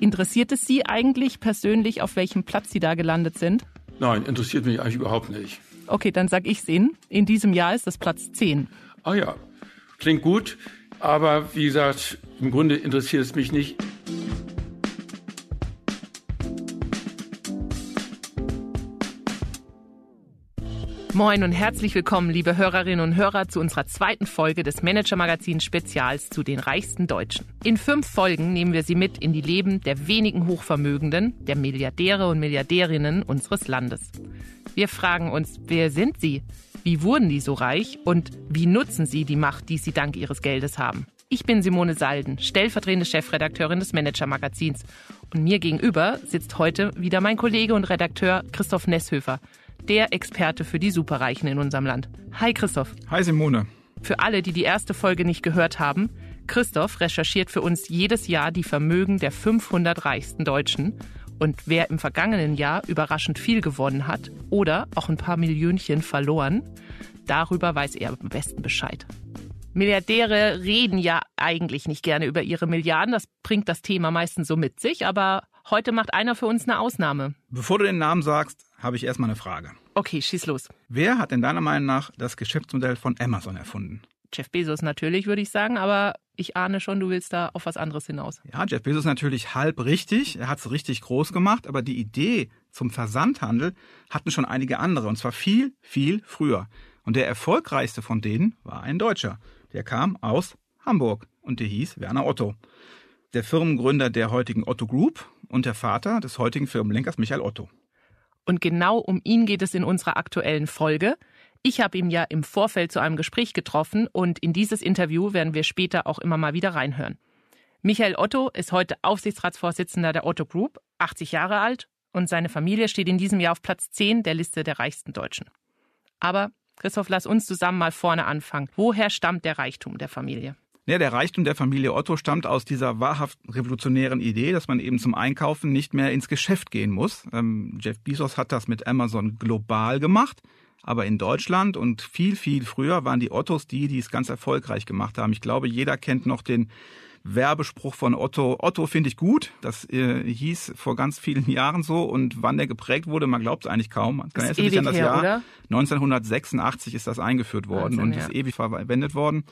Interessiert es Sie eigentlich persönlich, auf welchem Platz Sie da gelandet sind? Nein, interessiert mich eigentlich überhaupt nicht. Okay, dann sag ich's Ihnen. In diesem Jahr ist das Platz 10. Ah ja, klingt gut, aber wie gesagt, im Grunde interessiert es mich nicht. Moin und herzlich willkommen, liebe Hörerinnen und Hörer, zu unserer zweiten Folge des Manager-Magazins Spezials zu den reichsten Deutschen. In fünf Folgen nehmen wir Sie mit in die Leben der wenigen Hochvermögenden, der Milliardäre und Milliardärinnen unseres Landes. Wir fragen uns, wer sind sie? Wie wurden die so reich? Und wie nutzen sie die Macht, die sie dank ihres Geldes haben? Ich bin Simone Salden, stellvertretende Chefredakteurin des Manager-Magazins. Und mir gegenüber sitzt heute wieder mein Kollege und Redakteur Christoph Nesshöfer, der Experte für die Superreichen in unserem Land. Hi Christoph. Hi Simone. Für alle, die die erste Folge nicht gehört haben, Christoph recherchiert für uns jedes Jahr die Vermögen der 500 reichsten Deutschen. Und wer im vergangenen Jahr überraschend viel gewonnen hat oder auch ein paar Millionchen verloren, darüber weiß er am besten Bescheid. Milliardäre reden ja eigentlich nicht gerne über ihre Milliarden. Das bringt das Thema meistens so mit sich. Aber heute macht einer für uns eine Ausnahme. Bevor du den Namen sagst, habe ich erstmal eine Frage. Okay, schieß los. Wer hat denn deiner Meinung nach das Geschäftsmodell von Amazon erfunden? Jeff Bezos natürlich, würde ich sagen, aber ich ahne schon, du willst da auf was anderes hinaus. Ja, Jeff Bezos natürlich halb richtig. Er hat es richtig groß gemacht, aber die Idee zum Versandhandel hatten schon einige andere und zwar viel, viel früher. Und der erfolgreichste von denen war ein Deutscher. Der kam aus Hamburg und der hieß Werner Otto. Der Firmengründer der heutigen Otto Group und der Vater des heutigen Firmenlenkers Michael Otto. Und genau um ihn geht es in unserer aktuellen Folge. Ich habe ihn ja im Vorfeld zu einem Gespräch getroffen und in dieses Interview werden wir später auch immer mal wieder reinhören. Michael Otto ist heute Aufsichtsratsvorsitzender der Otto Group, 80 Jahre alt und seine Familie steht in diesem Jahr auf Platz 10 der Liste der reichsten Deutschen. Aber Christoph, lass uns zusammen mal vorne anfangen. Woher stammt der Reichtum der Familie? Ja, der Reichtum der Familie Otto stammt aus dieser wahrhaft revolutionären Idee, dass man eben zum Einkaufen nicht mehr ins Geschäft gehen muss. Ähm, Jeff Bezos hat das mit Amazon global gemacht. Aber in Deutschland und viel, viel früher waren die Ottos die, die es ganz erfolgreich gemacht haben. Ich glaube, jeder kennt noch den Werbespruch von Otto. Otto finde ich gut. Das äh, hieß vor ganz vielen Jahren so. Und wann der geprägt wurde, man glaubt es eigentlich kaum. Man kann sich an das her, Jahr oder? 1986 ist das eingeführt worden 19, und ja. ist ewig verwendet worden.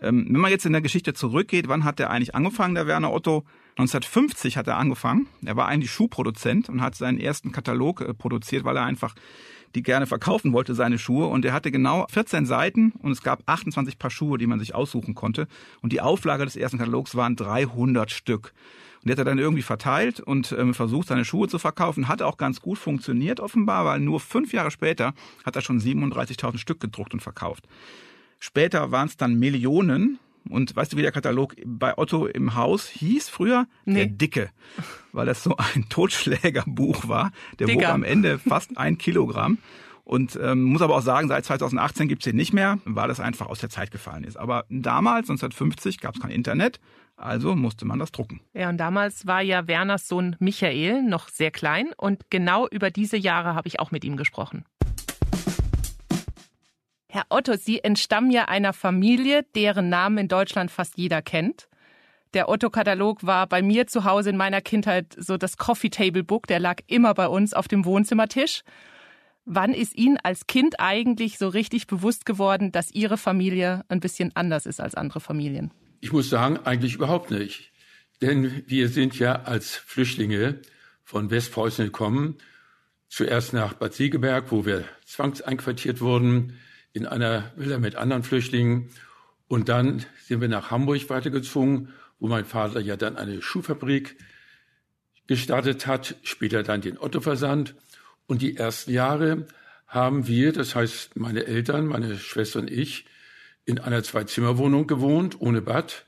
Ähm, wenn man jetzt in der Geschichte zurückgeht, wann hat der eigentlich angefangen, der Werner Otto? 1950 hat er angefangen. Er war eigentlich Schuhproduzent und hat seinen ersten Katalog äh, produziert, weil er einfach die gerne verkaufen wollte, seine Schuhe. Und er hatte genau 14 Seiten und es gab 28 Paar Schuhe, die man sich aussuchen konnte. Und die Auflage des ersten Katalogs waren 300 Stück. Und die hat er dann irgendwie verteilt und ähm, versucht, seine Schuhe zu verkaufen. Hat auch ganz gut funktioniert offenbar, weil nur fünf Jahre später hat er schon 37.000 Stück gedruckt und verkauft. Später waren es dann Millionen und weißt du, wie der Katalog bei Otto im Haus hieß früher? Nee. Der Dicke. Weil das so ein Totschlägerbuch war. Der Dicker. wog am Ende fast ein Kilogramm. Und ähm, muss aber auch sagen, seit 2018 gibt's den nicht mehr, weil das einfach aus der Zeit gefallen ist. Aber damals, 1950, gab's kein Internet, also musste man das drucken. Ja, und damals war ja Werners Sohn Michael noch sehr klein und genau über diese Jahre habe ich auch mit ihm gesprochen. Herr Otto, Sie entstammen ja einer Familie, deren Namen in Deutschland fast jeder kennt. Der Otto-Katalog war bei mir zu Hause in meiner Kindheit so das Coffee Table Book, der lag immer bei uns auf dem Wohnzimmertisch. Wann ist Ihnen als Kind eigentlich so richtig bewusst geworden, dass Ihre Familie ein bisschen anders ist als andere Familien? Ich muss sagen, eigentlich überhaupt nicht. Denn wir sind ja als Flüchtlinge von Westpreußen gekommen, zuerst nach Bad Segeberg, wo wir zwangseinquartiert wurden, in einer Villa mit anderen Flüchtlingen. Und dann sind wir nach Hamburg weitergezogen, wo mein Vater ja dann eine Schuhfabrik gestartet hat, später dann den Otto-Versand. Und die ersten Jahre haben wir, das heißt meine Eltern, meine Schwester und ich, in einer Zwei-Zimmer-Wohnung gewohnt, ohne Bad.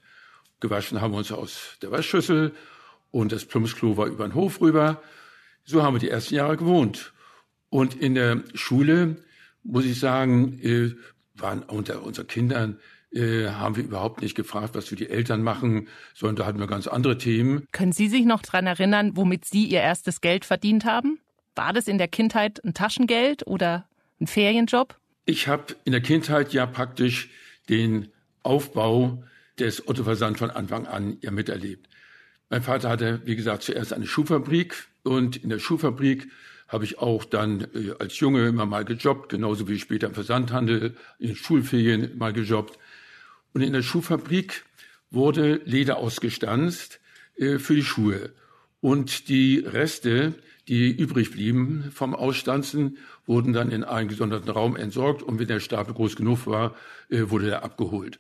Gewaschen haben wir uns aus der Waschschüssel und das Plumpsklo war über den Hof rüber. So haben wir die ersten Jahre gewohnt. Und in der Schule muss ich sagen, äh, waren unter unseren Kindern äh, haben wir überhaupt nicht gefragt, was für die Eltern machen, sondern da hatten wir ganz andere Themen. Können Sie sich noch dran erinnern, womit Sie Ihr erstes Geld verdient haben? War das in der Kindheit ein Taschengeld oder ein Ferienjob? Ich habe in der Kindheit ja praktisch den Aufbau des Otto-Versand von Anfang an ja miterlebt. Mein Vater hatte, wie gesagt, zuerst eine Schuhfabrik und in der Schuhfabrik habe ich auch dann äh, als Junge immer mal gejobbt, genauso wie später im Versandhandel, in Schulferien mal gejobbt. Und in der Schuhfabrik wurde Leder ausgestanzt äh, für die Schuhe. Und die Reste, die übrig blieben vom Ausstanzen, wurden dann in einen gesonderten Raum entsorgt und wenn der Stapel groß genug war, äh, wurde er abgeholt.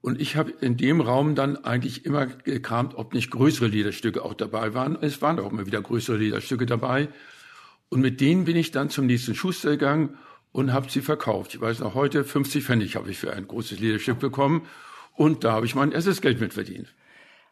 Und ich habe in dem Raum dann eigentlich immer gekramt, ob nicht größere Lederstücke auch dabei waren. Es waren auch immer wieder größere Lederstücke dabei. Und mit denen bin ich dann zum nächsten Schuster gegangen und habe sie verkauft. Ich weiß noch heute, 50 Pfennig habe ich für ein großes Lederstück bekommen. Und da habe ich mein erstes Geld mit verdient.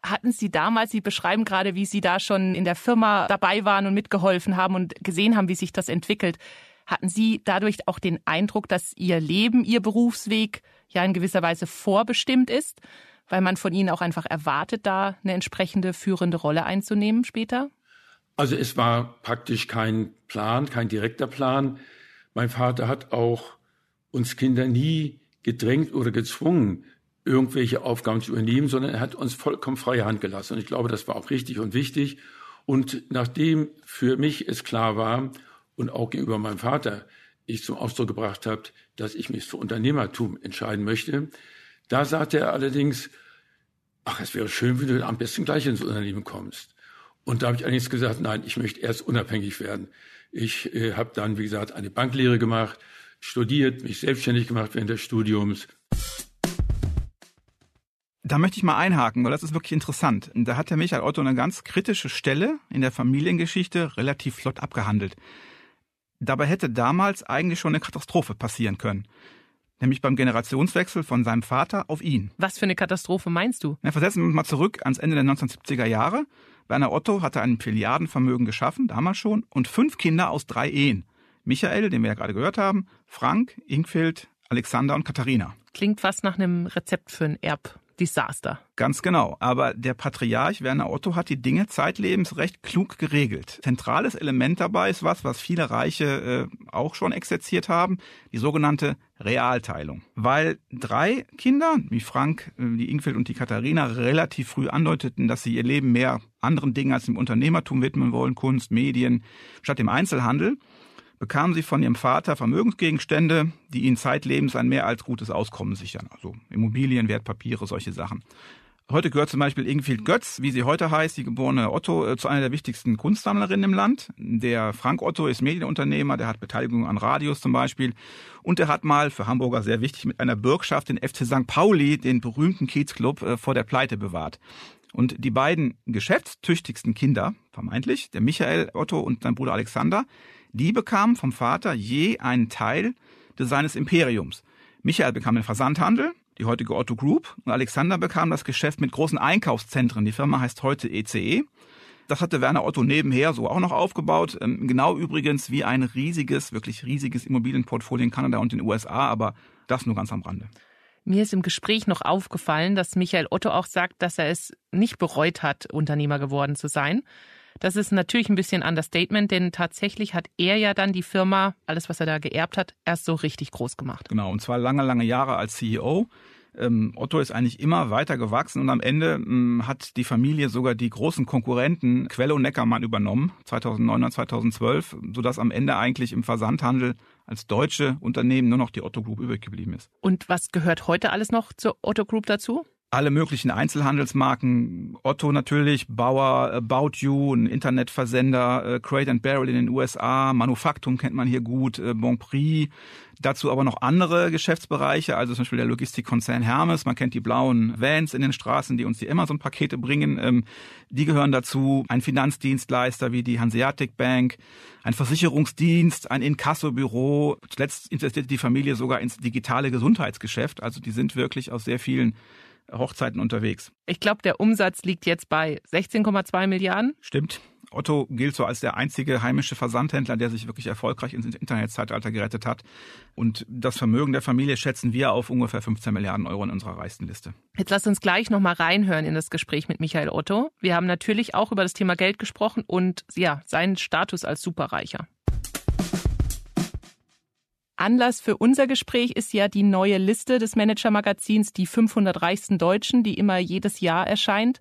Hatten Sie damals, Sie beschreiben gerade, wie Sie da schon in der Firma dabei waren und mitgeholfen haben und gesehen haben, wie sich das entwickelt. Hatten Sie dadurch auch den Eindruck, dass Ihr Leben, Ihr Berufsweg ja in gewisser Weise vorbestimmt ist, weil man von Ihnen auch einfach erwartet, da eine entsprechende führende Rolle einzunehmen später? Also es war praktisch kein Plan, kein direkter Plan. Mein Vater hat auch uns Kinder nie gedrängt oder gezwungen, irgendwelche Aufgaben zu übernehmen, sondern er hat uns vollkommen freie Hand gelassen. Und ich glaube, das war auch richtig und wichtig. Und nachdem für mich es klar war, und auch gegenüber meinem Vater ich zum Ausdruck gebracht habe, dass ich mich für Unternehmertum entscheiden möchte. Da sagte er allerdings, ach, es wäre schön, wenn du am besten gleich ins Unternehmen kommst. Und da habe ich allerdings gesagt, nein, ich möchte erst unabhängig werden. Ich äh, habe dann, wie gesagt, eine Banklehre gemacht, studiert, mich selbstständig gemacht während des Studiums. Da möchte ich mal einhaken, weil das ist wirklich interessant. Da hat der Michael Otto eine ganz kritische Stelle in der Familiengeschichte relativ flott abgehandelt. Dabei hätte damals eigentlich schon eine Katastrophe passieren können. Nämlich beim Generationswechsel von seinem Vater auf ihn. Was für eine Katastrophe meinst du? Na, versetzen wir uns mal zurück ans Ende der 1970er Jahre. Werner Otto hatte ein Milliardenvermögen geschaffen, damals schon, und fünf Kinder aus drei Ehen. Michael, den wir ja gerade gehört haben, Frank, Ingfild, Alexander und Katharina. Klingt fast nach einem Rezept für ein Erb. Desaster. Ganz genau. Aber der Patriarch Werner Otto hat die Dinge zeitlebens recht klug geregelt. Zentrales Element dabei ist was, was viele Reiche äh, auch schon exerziert haben, die sogenannte Realteilung. Weil drei Kinder, wie Frank, äh, die Ingfeld und die Katharina, relativ früh andeuteten, dass sie ihr Leben mehr anderen Dingen als dem Unternehmertum widmen wollen, Kunst, Medien, statt dem Einzelhandel, bekamen sie von ihrem Vater Vermögensgegenstände, die ihnen zeitlebens ein mehr als gutes Auskommen sichern. Also Immobilien, Wertpapiere, solche Sachen. Heute gehört zum Beispiel Ingfield Götz, wie sie heute heißt, die geborene Otto, äh, zu einer der wichtigsten Kunstsammlerinnen im Land. Der Frank Otto ist Medienunternehmer, der hat Beteiligung an Radios zum Beispiel. Und er hat mal, für Hamburger sehr wichtig, mit einer Bürgschaft den FC St. Pauli, den berühmten Kiezclub, äh, vor der Pleite bewahrt. Und die beiden geschäftstüchtigsten Kinder, vermeintlich, der Michael Otto und sein Bruder Alexander, die bekamen vom Vater je einen Teil seines Imperiums. Michael bekam den Versandhandel, die heutige Otto Group, und Alexander bekam das Geschäft mit großen Einkaufszentren. Die Firma heißt heute ECE. E. Das hatte Werner Otto nebenher so auch noch aufgebaut. Ähm, genau übrigens wie ein riesiges, wirklich riesiges Immobilienportfolio in Kanada und den USA, aber das nur ganz am Rande. Mir ist im Gespräch noch aufgefallen, dass Michael Otto auch sagt, dass er es nicht bereut hat, Unternehmer geworden zu sein. Das ist natürlich ein bisschen Understatement, denn tatsächlich hat er ja dann die Firma, alles was er da geerbt hat, erst so richtig groß gemacht. Genau, und zwar lange, lange Jahre als CEO. Ähm, Otto ist eigentlich immer weiter gewachsen und am Ende ähm, hat die Familie sogar die großen Konkurrenten Quello Neckermann übernommen, 2009 und 2012, sodass am Ende eigentlich im Versandhandel als deutsche Unternehmen nur noch die Otto Group übrig geblieben ist. Und was gehört heute alles noch zur Otto Group dazu? Alle möglichen Einzelhandelsmarken, Otto natürlich, Bauer, About You, ein Internetversender, äh, Crate and Barrel in den USA, Manufaktum kennt man hier gut, äh, Bonprix, dazu aber noch andere Geschäftsbereiche, also zum Beispiel der Logistikkonzern Hermes, man kennt die blauen Vans in den Straßen, die uns die Amazon-Pakete bringen, ähm, die gehören dazu, ein Finanzdienstleister wie die Hanseatic Bank, ein Versicherungsdienst, ein Inkassobüro, zuletzt investierte die Familie sogar ins digitale Gesundheitsgeschäft, also die sind wirklich aus sehr vielen Hochzeiten unterwegs. Ich glaube, der Umsatz liegt jetzt bei 16,2 Milliarden. Stimmt. Otto gilt so als der einzige heimische Versandhändler, der sich wirklich erfolgreich ins Internetzeitalter gerettet hat. Und das Vermögen der Familie schätzen wir auf ungefähr 15 Milliarden Euro in unserer reichsten Liste. Jetzt lasst uns gleich nochmal reinhören in das Gespräch mit Michael Otto. Wir haben natürlich auch über das Thema Geld gesprochen und ja, seinen Status als Superreicher. Anlass für unser Gespräch ist ja die neue Liste des Manager-Magazins, die 500 reichsten Deutschen, die immer jedes Jahr erscheint.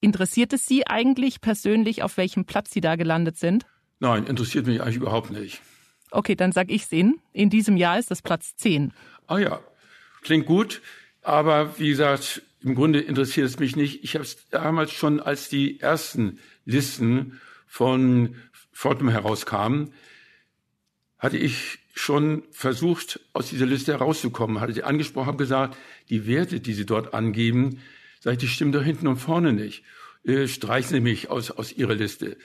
Interessiert es Sie eigentlich persönlich, auf welchem Platz Sie da gelandet sind? Nein, interessiert mich eigentlich überhaupt nicht. Okay, dann sag ich's Ihnen. In diesem Jahr ist das Platz 10. Ah ja, klingt gut. Aber wie gesagt, im Grunde interessiert es mich nicht. Ich habe es damals schon, als die ersten Listen von Fortum herauskamen, hatte ich schon versucht, aus dieser Liste herauszukommen, hatte sie angesprochen, habe gesagt, die Werte, die sie dort angeben, sage ich, die stimmen doch hinten und vorne nicht. Äh, streichen Sie mich aus, aus Ihrer Liste.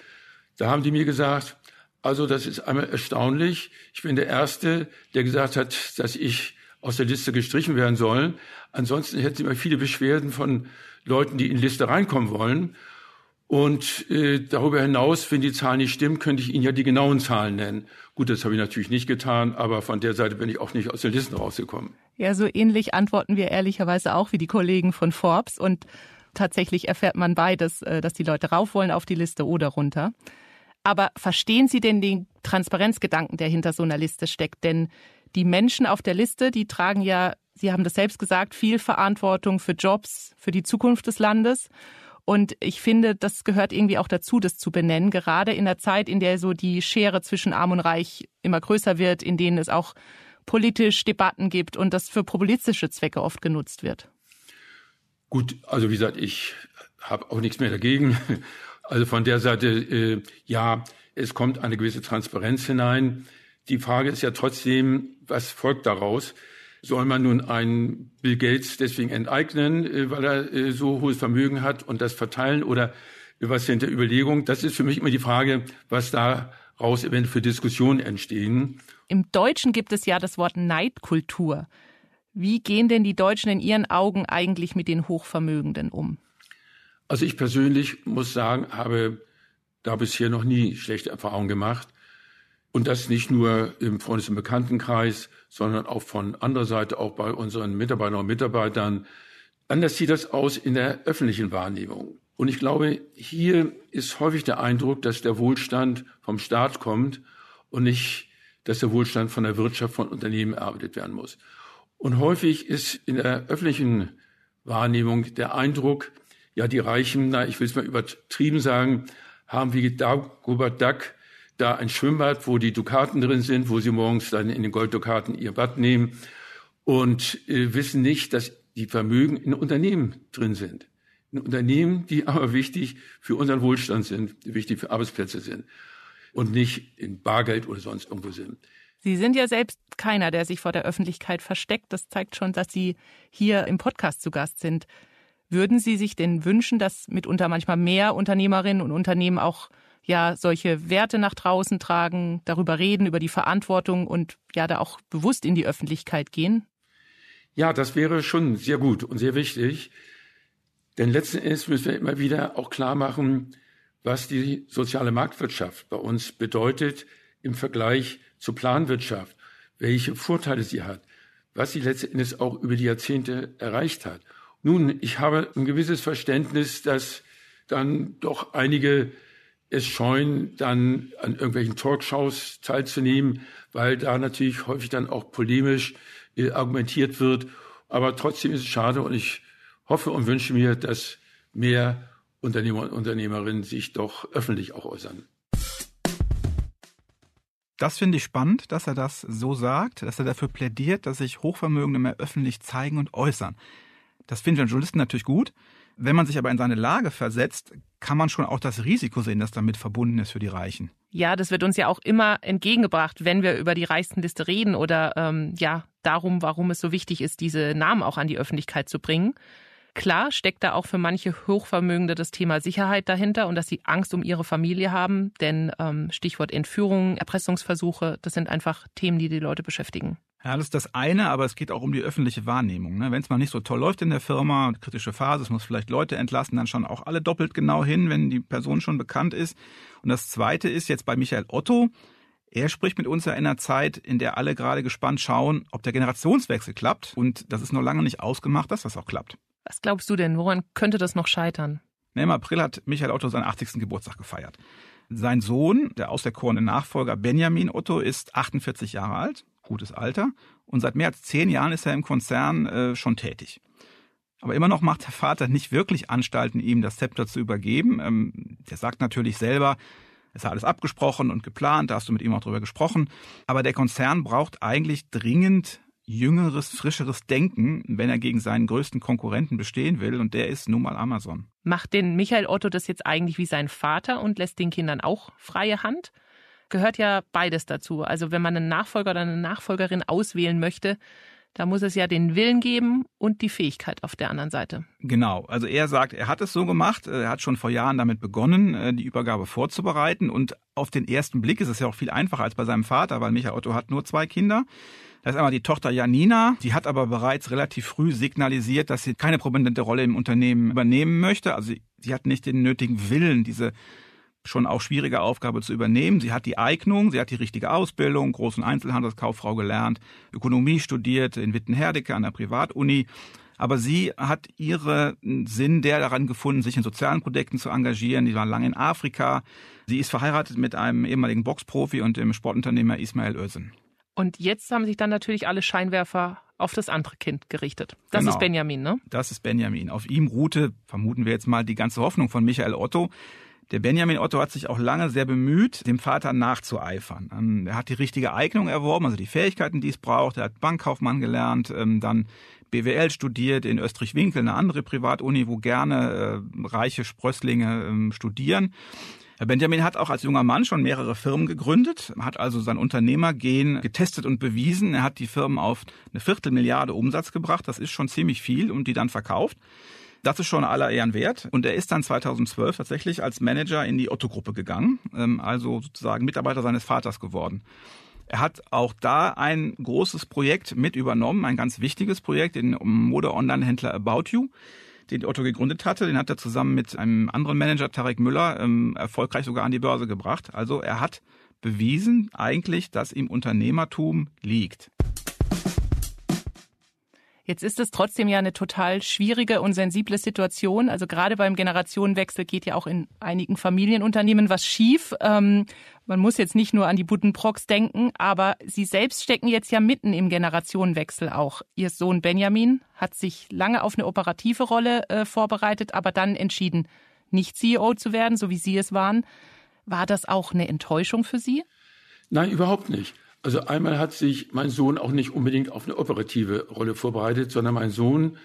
Da haben die mir gesagt, also das ist einmal erstaunlich. Ich bin der Erste, der gesagt hat, dass ich aus der Liste gestrichen werden soll. Ansonsten hätten sie immer viele Beschwerden von Leuten, die in die Liste reinkommen wollen. Und äh, darüber hinaus, wenn die Zahlen nicht stimmen, könnte ich Ihnen ja die genauen Zahlen nennen. Gut, das habe ich natürlich nicht getan, aber von der Seite bin ich auch nicht aus den Listen rausgekommen. Ja, so ähnlich antworten wir ehrlicherweise auch wie die Kollegen von Forbes. Und tatsächlich erfährt man beides, äh, dass die Leute rauf wollen auf die Liste oder runter. Aber verstehen Sie denn den Transparenzgedanken, der hinter so einer Liste steckt? Denn die Menschen auf der Liste, die tragen ja, Sie haben das selbst gesagt, viel Verantwortung für Jobs, für die Zukunft des Landes. Und ich finde, das gehört irgendwie auch dazu, das zu benennen, gerade in der Zeit, in der so die Schere zwischen Arm und Reich immer größer wird, in denen es auch politisch Debatten gibt und das für populistische Zwecke oft genutzt wird. Gut, also wie gesagt, ich habe auch nichts mehr dagegen. Also von der Seite, äh, ja, es kommt eine gewisse Transparenz hinein. Die Frage ist ja trotzdem, was folgt daraus? Soll man nun einen Bill Gates deswegen enteignen, äh, weil er äh, so hohes Vermögen hat und das verteilen oder was sind der Überlegung? Das ist für mich immer die Frage, was daraus eventuell für Diskussionen entstehen. Im Deutschen gibt es ja das Wort Neidkultur. Wie gehen denn die Deutschen in Ihren Augen eigentlich mit den Hochvermögenden um? Also ich persönlich muss sagen, habe da bisher noch nie schlechte Erfahrungen gemacht. Und das nicht nur im Freundes- und Bekanntenkreis, sondern auch von anderer Seite, auch bei unseren Mitarbeiterinnen und Mitarbeitern. Anders sieht das aus in der öffentlichen Wahrnehmung. Und ich glaube, hier ist häufig der Eindruck, dass der Wohlstand vom Staat kommt und nicht, dass der Wohlstand von der Wirtschaft, von Unternehmen erarbeitet werden muss. Und häufig ist in der öffentlichen Wahrnehmung der Eindruck, ja, die Reichen, na, ich will es mal übertrieben sagen, haben wie Dagobert Duck da ein Schwimmbad, wo die Dukaten drin sind, wo sie morgens dann in den Golddukaten ihr Bad nehmen und äh, wissen nicht, dass die Vermögen in Unternehmen drin sind. In Unternehmen, die aber wichtig für unseren Wohlstand sind, wichtig für Arbeitsplätze sind und nicht in Bargeld oder sonst irgendwo sind. Sie sind ja selbst keiner, der sich vor der Öffentlichkeit versteckt. Das zeigt schon, dass Sie hier im Podcast zu Gast sind. Würden Sie sich denn wünschen, dass mitunter manchmal mehr Unternehmerinnen und Unternehmen auch ja solche Werte nach draußen tragen, darüber reden, über die Verantwortung und ja da auch bewusst in die Öffentlichkeit gehen? Ja, das wäre schon sehr gut und sehr wichtig. Denn letzten Endes müssen wir immer wieder auch klar machen, was die soziale Marktwirtschaft bei uns bedeutet im Vergleich zur Planwirtschaft, welche Vorteile sie hat, was sie letzten Endes auch über die Jahrzehnte erreicht hat. Nun, ich habe ein gewisses Verständnis, dass dann doch einige es scheuen, dann an irgendwelchen Talkshows teilzunehmen, weil da natürlich häufig dann auch polemisch äh, argumentiert wird. Aber trotzdem ist es schade und ich hoffe und wünsche mir, dass mehr Unternehmer und Unternehmerinnen sich doch öffentlich auch äußern. Das finde ich spannend, dass er das so sagt, dass er dafür plädiert, dass sich Hochvermögende mehr öffentlich zeigen und äußern. Das finden wir Journalisten natürlich gut. Wenn man sich aber in seine Lage versetzt, kann man schon auch das Risiko sehen, das damit verbunden ist für die Reichen. Ja, das wird uns ja auch immer entgegengebracht, wenn wir über die Reichstenliste reden oder ähm, ja darum, warum es so wichtig ist, diese Namen auch an die Öffentlichkeit zu bringen. Klar steckt da auch für manche Hochvermögende das Thema Sicherheit dahinter und dass sie Angst um ihre Familie haben, denn ähm, Stichwort Entführung, Erpressungsversuche, das sind einfach Themen, die die Leute beschäftigen. Ja, das ist das eine, aber es geht auch um die öffentliche Wahrnehmung. Ne? Wenn es mal nicht so toll läuft in der Firma, kritische Phase, es muss vielleicht Leute entlassen, dann schauen auch alle doppelt genau hin, wenn die Person schon bekannt ist. Und das zweite ist jetzt bei Michael Otto. Er spricht mit uns ja in einer Zeit, in der alle gerade gespannt schauen, ob der Generationswechsel klappt. Und das ist noch lange nicht ausgemacht, dass das auch klappt. Was glaubst du denn? Woran könnte das noch scheitern? Im April hat Michael Otto seinen 80. Geburtstag gefeiert. Sein Sohn, der auserkorene Nachfolger Benjamin Otto, ist 48 Jahre alt. Gutes Alter und seit mehr als zehn Jahren ist er im Konzern äh, schon tätig. Aber immer noch macht der Vater nicht wirklich Anstalten, ihm das Zepter zu übergeben. Ähm, der sagt natürlich selber, es ist alles abgesprochen und geplant, da hast du mit ihm auch drüber gesprochen. Aber der Konzern braucht eigentlich dringend jüngeres, frischeres Denken, wenn er gegen seinen größten Konkurrenten bestehen will, und der ist nun mal Amazon. Macht den Michael Otto das jetzt eigentlich wie sein Vater und lässt den Kindern auch freie Hand? Gehört ja beides dazu. Also wenn man einen Nachfolger oder eine Nachfolgerin auswählen möchte, da muss es ja den Willen geben und die Fähigkeit auf der anderen Seite. Genau. Also er sagt, er hat es so gemacht. Er hat schon vor Jahren damit begonnen, äh, die Übergabe vorzubereiten. Und auf den ersten Blick ist es ja auch viel einfacher als bei seinem Vater, weil Michael Otto hat nur zwei Kinder. Da ist einmal die Tochter Janina, die hat aber bereits relativ früh signalisiert, dass sie keine prominente Rolle im Unternehmen übernehmen möchte. Also sie, sie hat nicht den nötigen Willen, diese schon auch schwierige Aufgabe zu übernehmen. Sie hat die Eignung, sie hat die richtige Ausbildung, großen Einzelhandelskauffrau gelernt, Ökonomie studiert in Wittenherdecke an der Privatuni. Aber sie hat ihren Sinn der daran gefunden, sich in sozialen Projekten zu engagieren. Die war lange in Afrika. Sie ist verheiratet mit einem ehemaligen Boxprofi und dem Sportunternehmer Ismail Özin. Und jetzt haben sich dann natürlich alle Scheinwerfer auf das andere Kind gerichtet. Das genau. ist Benjamin, ne? Das ist Benjamin. Auf ihm ruhte, vermuten wir jetzt mal, die ganze Hoffnung von Michael Otto. Der Benjamin Otto hat sich auch lange sehr bemüht, dem Vater nachzueifern. Ähm, er hat die richtige Eignung erworben, also die Fähigkeiten, die es braucht. Er hat Bankkaufmann gelernt, ähm, dann BWL studiert in Österreich-Winkel, eine andere Privatuni, wo gerne äh, reiche Sprösslinge ähm, studieren. Benjamin hat auch als junger Mann schon mehrere Firmen gegründet, hat also sein Unternehmergehen getestet und bewiesen. Er hat die Firmen auf eine Viertelmilliarde Umsatz gebracht. Das ist schon ziemlich viel und die dann verkauft. Das ist schon aller Ehren wert. Und er ist dann 2012 tatsächlich als Manager in die Otto-Gruppe gegangen, ähm, also sozusagen Mitarbeiter seines Vaters geworden. Er hat auch da ein großes Projekt mit übernommen, ein ganz wichtiges Projekt, den Mode-Online-Händler About You den Otto gegründet hatte. Den hat er zusammen mit einem anderen Manager, Tarek Müller, ähm, erfolgreich sogar an die Börse gebracht. Also er hat bewiesen eigentlich, dass ihm Unternehmertum liegt. Jetzt ist es trotzdem ja eine total schwierige und sensible Situation. Also gerade beim Generationenwechsel geht ja auch in einigen Familienunternehmen was schief. Ähm, man muss jetzt nicht nur an die Buddenbrocks denken, aber Sie selbst stecken jetzt ja mitten im Generationenwechsel auch. Ihr Sohn Benjamin hat sich lange auf eine operative Rolle äh, vorbereitet, aber dann entschieden, nicht CEO zu werden, so wie Sie es waren. War das auch eine Enttäuschung für Sie? Nein, überhaupt nicht. Also einmal hat sich mein Sohn auch nicht unbedingt auf eine operative Rolle vorbereitet, sondern mein Sohn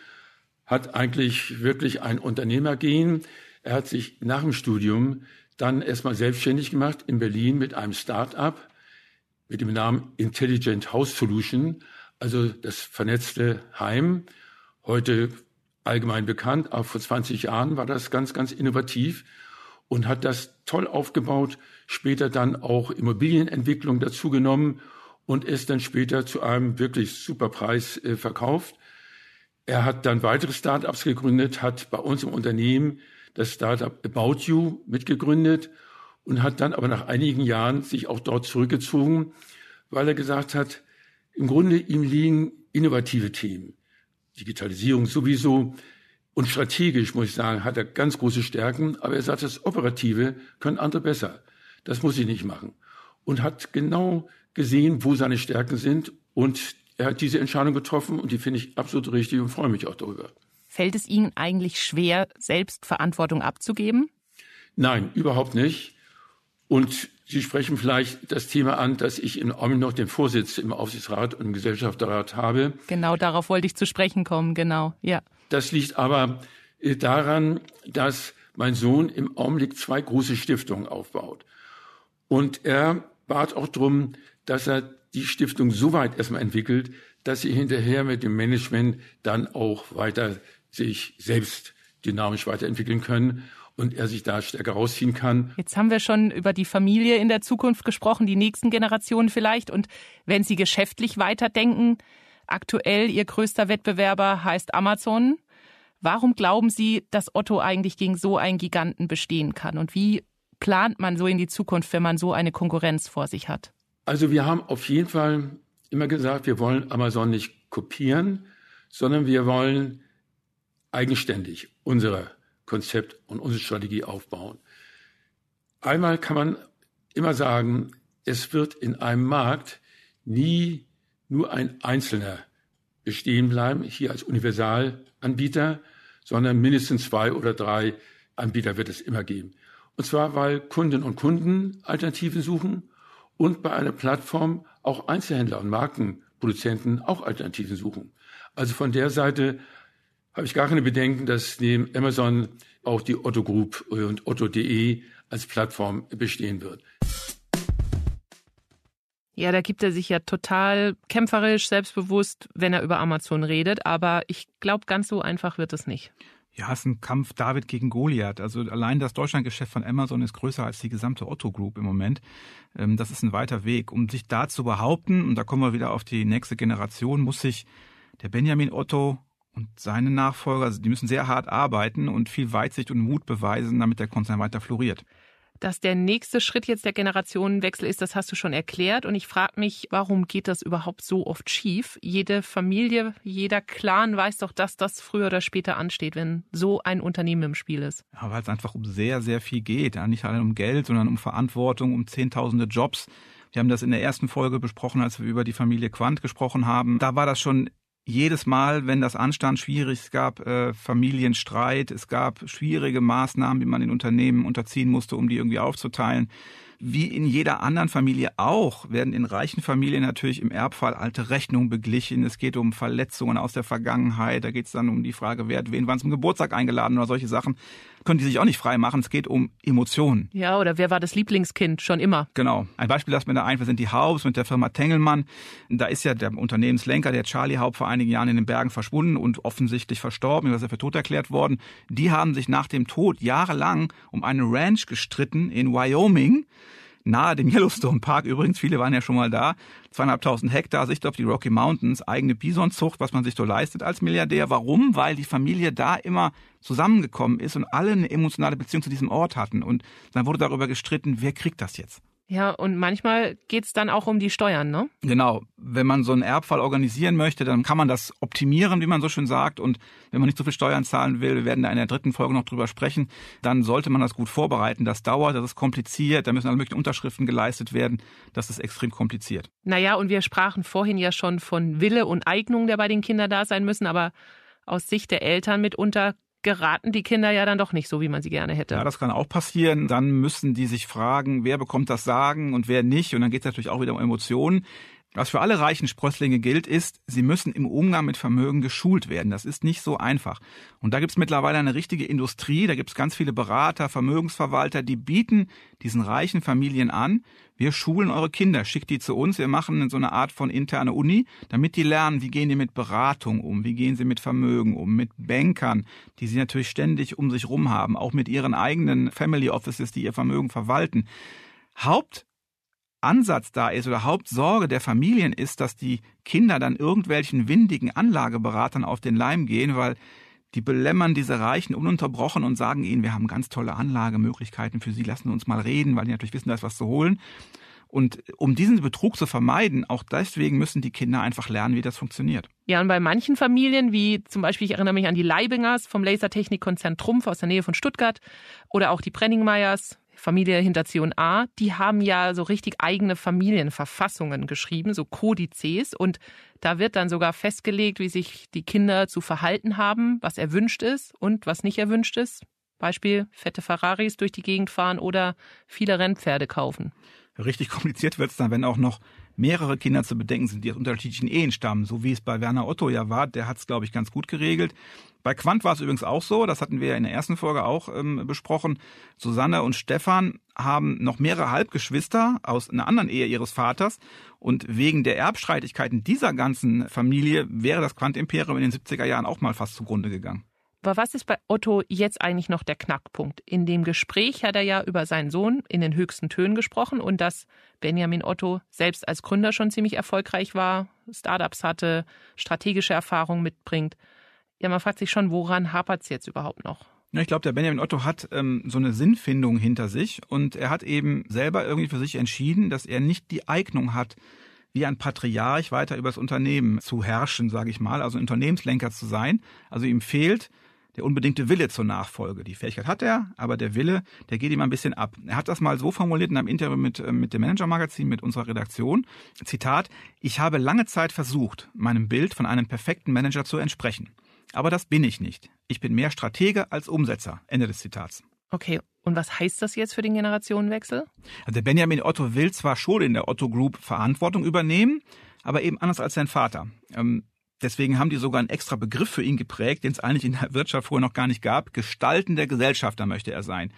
hat eigentlich wirklich ein Unternehmergehen. Er hat sich nach dem Studium dann erstmal selbstständig gemacht in Berlin mit einem Start-up mit dem Namen Intelligent House Solution, also das vernetzte Heim. Heute allgemein bekannt, aber vor 20 Jahren war das ganz, ganz innovativ und hat das toll aufgebaut, später dann auch Immobilienentwicklung dazu genommen und ist dann später zu einem wirklich super Preis äh, verkauft. Er hat dann weitere Startups gegründet, hat bei uns im Unternehmen das Startup About You mitgegründet und hat dann aber nach einigen Jahren sich auch dort zurückgezogen, weil er gesagt hat, im Grunde ihm liegen innovative Themen. Digitalisierung sowieso, und strategisch, muss ich sagen, hat er ganz große Stärken, aber er sagt, das Operative können andere besser. Das muss ich nicht machen. Und hat genau gesehen, wo seine Stärken sind. Und er hat diese Entscheidung getroffen und die finde ich absolut richtig und freue mich auch darüber. Fällt es Ihnen eigentlich schwer, selbst Verantwortung abzugeben? Nein, überhaupt nicht. Und Sie sprechen vielleicht das Thema an, dass ich in Omni noch den Vorsitz im Aufsichtsrat und im Gesellschafterrat habe. Genau, darauf wollte ich zu sprechen kommen, genau, ja. Das liegt aber äh, daran, dass mein Sohn im Augenblick zwei große Stiftungen aufbaut. Und er bat auch darum, dass er die Stiftung so weit erstmal entwickelt, dass sie hinterher mit dem Management dann auch weiter sich selbst dynamisch weiterentwickeln können und er sich da stärker rausziehen kann. Jetzt haben wir schon über die Familie in der Zukunft gesprochen, die nächsten Generationen vielleicht. Und wenn Sie geschäftlich weiterdenken, Aktuell Ihr größter Wettbewerber heißt Amazon. Warum glauben Sie, dass Otto eigentlich gegen so einen Giganten bestehen kann? Und wie plant man so in die Zukunft, wenn man so eine Konkurrenz vor sich hat? Also wir haben auf jeden Fall immer gesagt, wir wollen Amazon nicht kopieren, sondern wir wollen eigenständig unser Konzept und unsere Strategie aufbauen. Einmal kann man immer sagen, es wird in einem Markt nie nur ein Einzelner bestehen bleiben, hier als Universalanbieter, sondern mindestens zwei oder drei Anbieter wird es immer geben. Und zwar, weil Kunden und Kunden Alternativen suchen und bei einer Plattform auch Einzelhändler und Markenproduzenten auch Alternativen suchen. Also von der Seite habe ich gar keine Bedenken, dass neben Amazon auch die Otto Group und Otto.de als Plattform bestehen wird. Ja, da gibt er sich ja total kämpferisch, selbstbewusst, wenn er über Amazon redet. Aber ich glaube, ganz so einfach wird es nicht. Ja, es ist ein Kampf David gegen Goliath. Also allein das Deutschlandgeschäft von Amazon ist größer als die gesamte Otto Group im Moment. Ähm, das ist ein weiter Weg. Um sich da zu behaupten, und da kommen wir wieder auf die nächste Generation, muss sich der Benjamin Otto und seine Nachfolger, also die müssen sehr hart arbeiten und viel Weitsicht und Mut beweisen, damit der Konzern weiter floriert dass der nächste Schritt jetzt der Generationenwechsel ist, das hast du schon erklärt. Und ich frage mich, warum geht das überhaupt so oft schief? Jede Familie, jeder Clan weiß doch, dass das früher oder später ansteht, wenn so ein Unternehmen im Spiel ist. Ja, weil es einfach um sehr, sehr viel geht. Ja, nicht allein um Geld, sondern um Verantwortung, um zehntausende Jobs. Wir haben das in der ersten Folge besprochen, als wir über die Familie Quant gesprochen haben. Da war das schon jedes Mal, wenn das anstand, schwierig, es gab äh, Familienstreit, es gab schwierige Maßnahmen, die man in Unternehmen unterziehen musste, um die irgendwie aufzuteilen. Wie in jeder anderen Familie auch, werden in reichen Familien natürlich im Erbfall alte Rechnungen beglichen. Es geht um Verletzungen aus der Vergangenheit. Da geht es dann um die Frage, wer hat wen wann zum Geburtstag eingeladen oder solche Sachen. Können die sich auch nicht frei machen. Es geht um Emotionen. Ja, oder wer war das Lieblingskind schon immer? Genau. Ein Beispiel, das mir da ein, wir sind die Haubs mit der Firma Tengelmann. Da ist ja der Unternehmenslenker, der Charlie Haupt, vor einigen Jahren in den Bergen verschwunden und offensichtlich verstorben, ist er für tot erklärt worden. Die haben sich nach dem Tod jahrelang um eine Ranch gestritten in Wyoming nahe dem Yellowstone Park übrigens, viele waren ja schon mal da, zweieinhalbtausend Hektar, Sicht auf die Rocky Mountains, eigene Bisonzucht, was man sich so leistet als Milliardär. Warum? Weil die Familie da immer zusammengekommen ist und alle eine emotionale Beziehung zu diesem Ort hatten. Und dann wurde darüber gestritten, wer kriegt das jetzt? Ja, und manchmal geht's dann auch um die Steuern, ne? Genau. Wenn man so einen Erbfall organisieren möchte, dann kann man das optimieren, wie man so schön sagt. Und wenn man nicht so viel Steuern zahlen will, wir werden da in der dritten Folge noch drüber sprechen, dann sollte man das gut vorbereiten. Das dauert, das ist kompliziert, da müssen alle möglichen Unterschriften geleistet werden. Das ist extrem kompliziert. Naja, und wir sprachen vorhin ja schon von Wille und Eignung, der bei den Kindern da sein müssen, aber aus Sicht der Eltern mitunter geraten die Kinder ja dann doch nicht so, wie man sie gerne hätte. Ja, das kann auch passieren. Dann müssen die sich fragen, wer bekommt das Sagen und wer nicht. Und dann geht es natürlich auch wieder um Emotionen. Was für alle reichen Sprösslinge gilt, ist, sie müssen im Umgang mit Vermögen geschult werden. Das ist nicht so einfach. Und da gibt es mittlerweile eine richtige Industrie, da gibt es ganz viele Berater, Vermögensverwalter, die bieten diesen reichen Familien an, wir schulen eure Kinder, schickt die zu uns, wir machen so eine Art von interne Uni, damit die lernen, wie gehen die mit Beratung um, wie gehen sie mit Vermögen um, mit Bankern, die sie natürlich ständig um sich rum haben, auch mit ihren eigenen Family Offices, die ihr Vermögen verwalten. Haupt Ansatz da ist oder Hauptsorge der Familien ist, dass die Kinder dann irgendwelchen windigen Anlageberatern auf den Leim gehen, weil die belämmern diese Reichen ununterbrochen und sagen ihnen, wir haben ganz tolle Anlagemöglichkeiten für sie, lassen uns mal reden, weil die natürlich wissen, da ist was zu holen. Und um diesen Betrug zu vermeiden, auch deswegen müssen die Kinder einfach lernen, wie das funktioniert. Ja, und bei manchen Familien, wie zum Beispiel, ich erinnere mich an die Leibingers vom Lasertechnikkonzern Trumpf aus der Nähe von Stuttgart oder auch die Brenningmeyers, Familie hinter C&A, die haben ja so richtig eigene Familienverfassungen geschrieben, so Kodizes. Und da wird dann sogar festgelegt, wie sich die Kinder zu verhalten haben, was erwünscht ist und was nicht erwünscht ist. Beispiel fette Ferraris durch die Gegend fahren oder viele Rennpferde kaufen. Richtig kompliziert wird es dann, wenn auch noch mehrere Kinder zu bedenken sind, die aus unterschiedlichen Ehen stammen, so wie es bei Werner Otto ja war. Der hat es, glaube ich, ganz gut geregelt. Bei Quant war es übrigens auch so, das hatten wir ja in der ersten Folge auch ähm, besprochen. Susanne und Stefan haben noch mehrere Halbgeschwister aus einer anderen Ehe ihres Vaters. Und wegen der Erbstreitigkeiten dieser ganzen Familie wäre das Quant-Imperium in den 70er Jahren auch mal fast zugrunde gegangen. Aber was ist bei Otto jetzt eigentlich noch der Knackpunkt? In dem Gespräch hat er ja über seinen Sohn in den höchsten Tönen gesprochen und dass Benjamin Otto selbst als Gründer schon ziemlich erfolgreich war, Startups hatte, strategische Erfahrung mitbringt. Ja, man fragt sich schon, woran hapert es jetzt überhaupt noch? Ja, ich glaube, der Benjamin Otto hat ähm, so eine Sinnfindung hinter sich und er hat eben selber irgendwie für sich entschieden, dass er nicht die Eignung hat, wie ein Patriarch weiter über das Unternehmen zu herrschen, sage ich mal, also Unternehmenslenker zu sein. Also ihm fehlt der unbedingte Wille zur Nachfolge. Die Fähigkeit hat er, aber der Wille, der geht ihm ein bisschen ab. Er hat das mal so formuliert in einem Interview mit, äh, mit dem Manager-Magazin, mit unserer Redaktion. Zitat, ich habe lange Zeit versucht, meinem Bild von einem perfekten Manager zu entsprechen. Aber das bin ich nicht. Ich bin mehr Stratege als Umsetzer. Ende des Zitats. Okay, und was heißt das jetzt für den Generationenwechsel? Also der Benjamin Otto will zwar schon in der Otto Group Verantwortung übernehmen, aber eben anders als sein Vater. Ähm, deswegen haben die sogar einen extra Begriff für ihn geprägt, den es eigentlich in der Wirtschaft vorher noch gar nicht gab. Gestaltender Gesellschafter möchte er sein.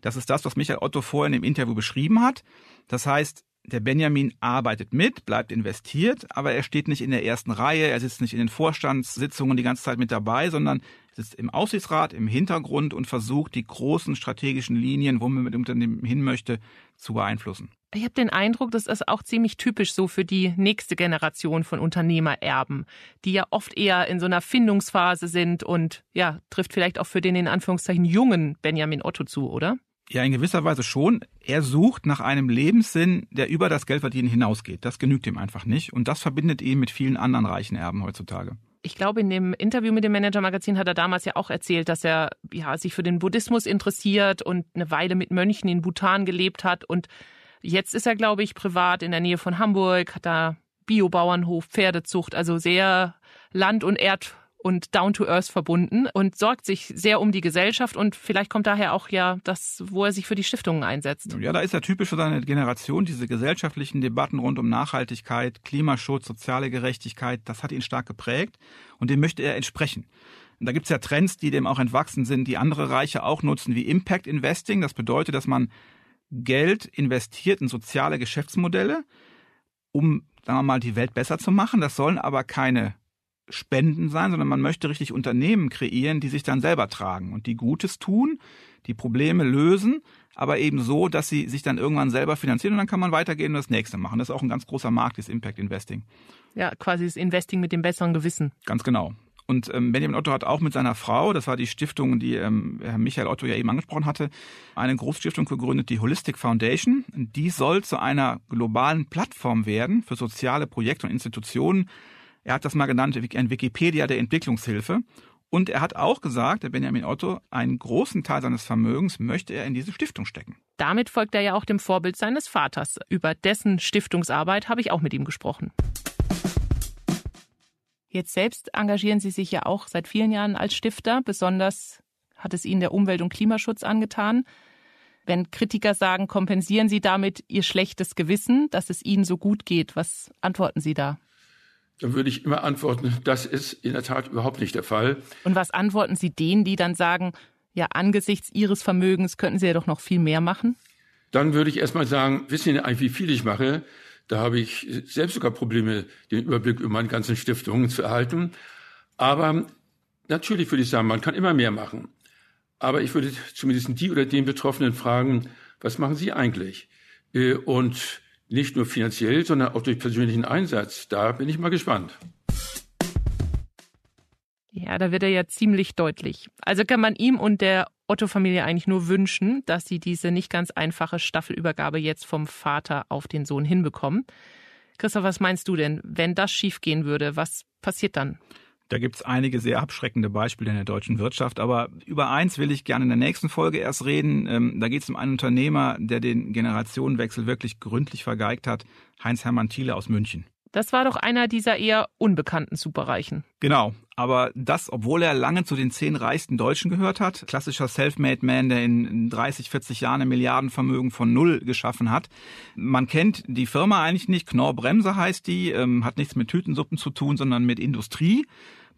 Das ist das, was Michael Otto vorhin im Interview beschrieben hat. Das heißt, der Benjamin arbeitet mit, bleibt investiert, aber er steht nicht in der ersten Reihe, er sitzt nicht in den Vorstandssitzungen die ganze Zeit mit dabei, sondern sitzt im Aussichtsrat im Hintergrund und versucht, die großen strategischen Linien, wo man mit dem Unternehmen hin möchte, zu beeinflussen. Ich habe den Eindruck, das ist auch ziemlich typisch so für die nächste Generation von Unternehmererben, die ja oft eher in so einer Findungsphase sind und ja, trifft vielleicht auch für den in Anführungszeichen jungen Benjamin Otto zu, oder? Ja, in gewisser Weise schon. Er sucht nach einem Lebenssinn, der über das Geldverdienen hinausgeht. Das genügt ihm einfach nicht. Und das verbindet ihn mit vielen anderen reichen Erben heutzutage. Ich glaube, in dem Interview mit dem Manager-Magazin hat er damals ja auch erzählt, dass er ja, sich für den Buddhismus interessiert und eine Weile mit Mönchen in Bhutan gelebt hat. Und jetzt ist er, glaube ich, privat in der Nähe von Hamburg, hat da Biobauernhof, Pferdezucht, also sehr Land- und Erd und down to earth verbunden und sorgt sich sehr um die Gesellschaft und vielleicht kommt daher auch ja das, wo er sich für die Stiftungen einsetzt. Ja, da ist er typisch für seine Generation, diese gesellschaftlichen Debatten rund um Nachhaltigkeit, Klimaschutz, soziale Gerechtigkeit, das hat ihn stark geprägt und dem möchte er entsprechen. Und da gibt's ja Trends, die dem auch entwachsen sind, die andere Reiche auch nutzen, wie Impact Investing. Das bedeutet, dass man Geld investiert in soziale Geschäftsmodelle, um, sagen wir mal, die Welt besser zu machen. Das sollen aber keine Spenden sein, sondern man möchte richtig Unternehmen kreieren, die sich dann selber tragen und die Gutes tun, die Probleme lösen, aber eben so, dass sie sich dann irgendwann selber finanzieren und dann kann man weitergehen und das nächste machen. Das ist auch ein ganz großer Markt, das Impact Investing. Ja, quasi das Investing mit dem besseren Gewissen. Ganz genau. Und ähm, Benjamin Otto hat auch mit seiner Frau, das war die Stiftung, die ähm, Herr Michael Otto ja eben angesprochen hatte, eine Großstiftung gegründet, die Holistic Foundation. Die soll zu einer globalen Plattform werden für soziale Projekte und Institutionen, er hat das mal genannt, ein Wikipedia der Entwicklungshilfe. Und er hat auch gesagt, der Benjamin Otto, einen großen Teil seines Vermögens möchte er in diese Stiftung stecken. Damit folgt er ja auch dem Vorbild seines Vaters. Über dessen Stiftungsarbeit habe ich auch mit ihm gesprochen. Jetzt selbst engagieren Sie sich ja auch seit vielen Jahren als Stifter. Besonders hat es Ihnen der Umwelt- und Klimaschutz angetan. Wenn Kritiker sagen, kompensieren Sie damit Ihr schlechtes Gewissen, dass es Ihnen so gut geht, was antworten Sie da? Dann würde ich immer antworten, das ist in der Tat überhaupt nicht der Fall. Und was antworten Sie denen, die dann sagen, ja, angesichts Ihres Vermögens könnten Sie ja doch noch viel mehr machen? Dann würde ich erstmal sagen, wissen Sie eigentlich, wie viel ich mache? Da habe ich selbst sogar Probleme, den Überblick über meine ganzen Stiftungen zu erhalten. Aber natürlich würde ich sagen, man kann immer mehr machen. Aber ich würde zumindest die oder den Betroffenen fragen, was machen Sie eigentlich? Äh, und nicht nur finanziell, sondern auch durch persönlichen Einsatz. Da bin ich mal gespannt. Ja, da wird er ja ziemlich deutlich. Also kann man ihm und der Otto-Familie eigentlich nur wünschen, dass sie diese nicht ganz einfache Staffelübergabe jetzt vom Vater auf den Sohn hinbekommen. Christoph, was meinst du denn, wenn das schiefgehen würde, was passiert dann? Da gibt's einige sehr abschreckende Beispiele in der deutschen Wirtschaft, aber über eins will ich gerne in der nächsten Folge erst reden. Ähm, da geht es um einen Unternehmer, der den Generationenwechsel wirklich gründlich vergeigt hat, Heinz-Hermann Thiele aus München. Das war doch einer dieser eher unbekannten Superreichen. Genau, aber das, obwohl er lange zu den zehn reichsten Deutschen gehört hat, klassischer Self-Made Man, der in 30, 40 Jahren ein Milliardenvermögen von null geschaffen hat. Man kennt die Firma eigentlich nicht, Knorr Bremse heißt die, ähm, hat nichts mit Tütensuppen zu tun, sondern mit Industrie.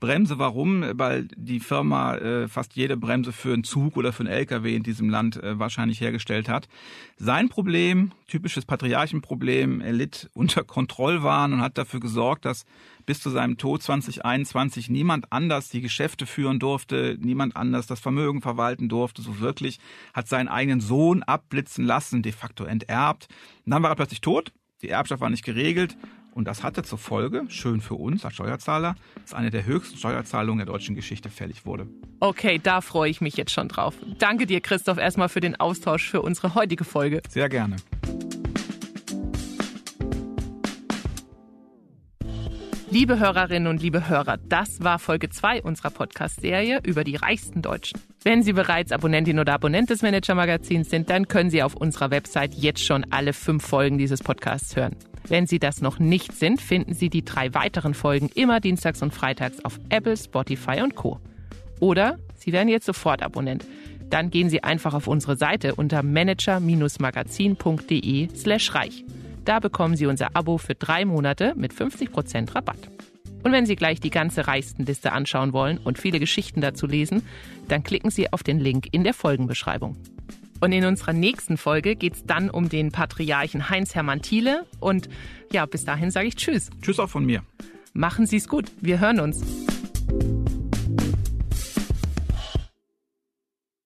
Bremse. Warum? Weil die Firma äh, fast jede Bremse für einen Zug oder für einen LKW in diesem Land äh, wahrscheinlich hergestellt hat. Sein Problem, typisches Patriarchenproblem, er litt unter Kontrollwahn und hat dafür gesorgt, dass bis zu seinem Tod 2021 niemand anders die Geschäfte führen durfte, niemand anders das Vermögen verwalten durfte. So wirklich hat seinen eigenen Sohn abblitzen lassen, de facto enterbt. Und dann war er plötzlich tot. Die Erbschaft war nicht geregelt und das hatte zur Folge, schön für uns als Steuerzahler, dass eine der höchsten Steuerzahlungen der deutschen Geschichte fällig wurde. Okay, da freue ich mich jetzt schon drauf. Danke dir, Christoph, erstmal für den Austausch für unsere heutige Folge. Sehr gerne. Liebe Hörerinnen und liebe Hörer, das war Folge 2 unserer Podcast-Serie über die reichsten Deutschen. Wenn Sie bereits Abonnentin oder Abonnent des Manager-Magazins sind, dann können Sie auf unserer Website jetzt schon alle fünf Folgen dieses Podcasts hören. Wenn Sie das noch nicht sind, finden Sie die drei weiteren Folgen immer dienstags und freitags auf Apple, Spotify und Co. Oder Sie werden jetzt sofort Abonnent. Dann gehen Sie einfach auf unsere Seite unter manager-magazin.de slash reich. Da bekommen Sie unser Abo für drei Monate mit 50% Rabatt. Und wenn Sie gleich die ganze Reichstenliste anschauen wollen und viele Geschichten dazu lesen, dann klicken Sie auf den Link in der Folgenbeschreibung. Und in unserer nächsten Folge geht es dann um den Patriarchen Heinz Hermann Thiele. Und ja, bis dahin sage ich Tschüss. Tschüss auch von mir. Machen Sie es gut. Wir hören uns.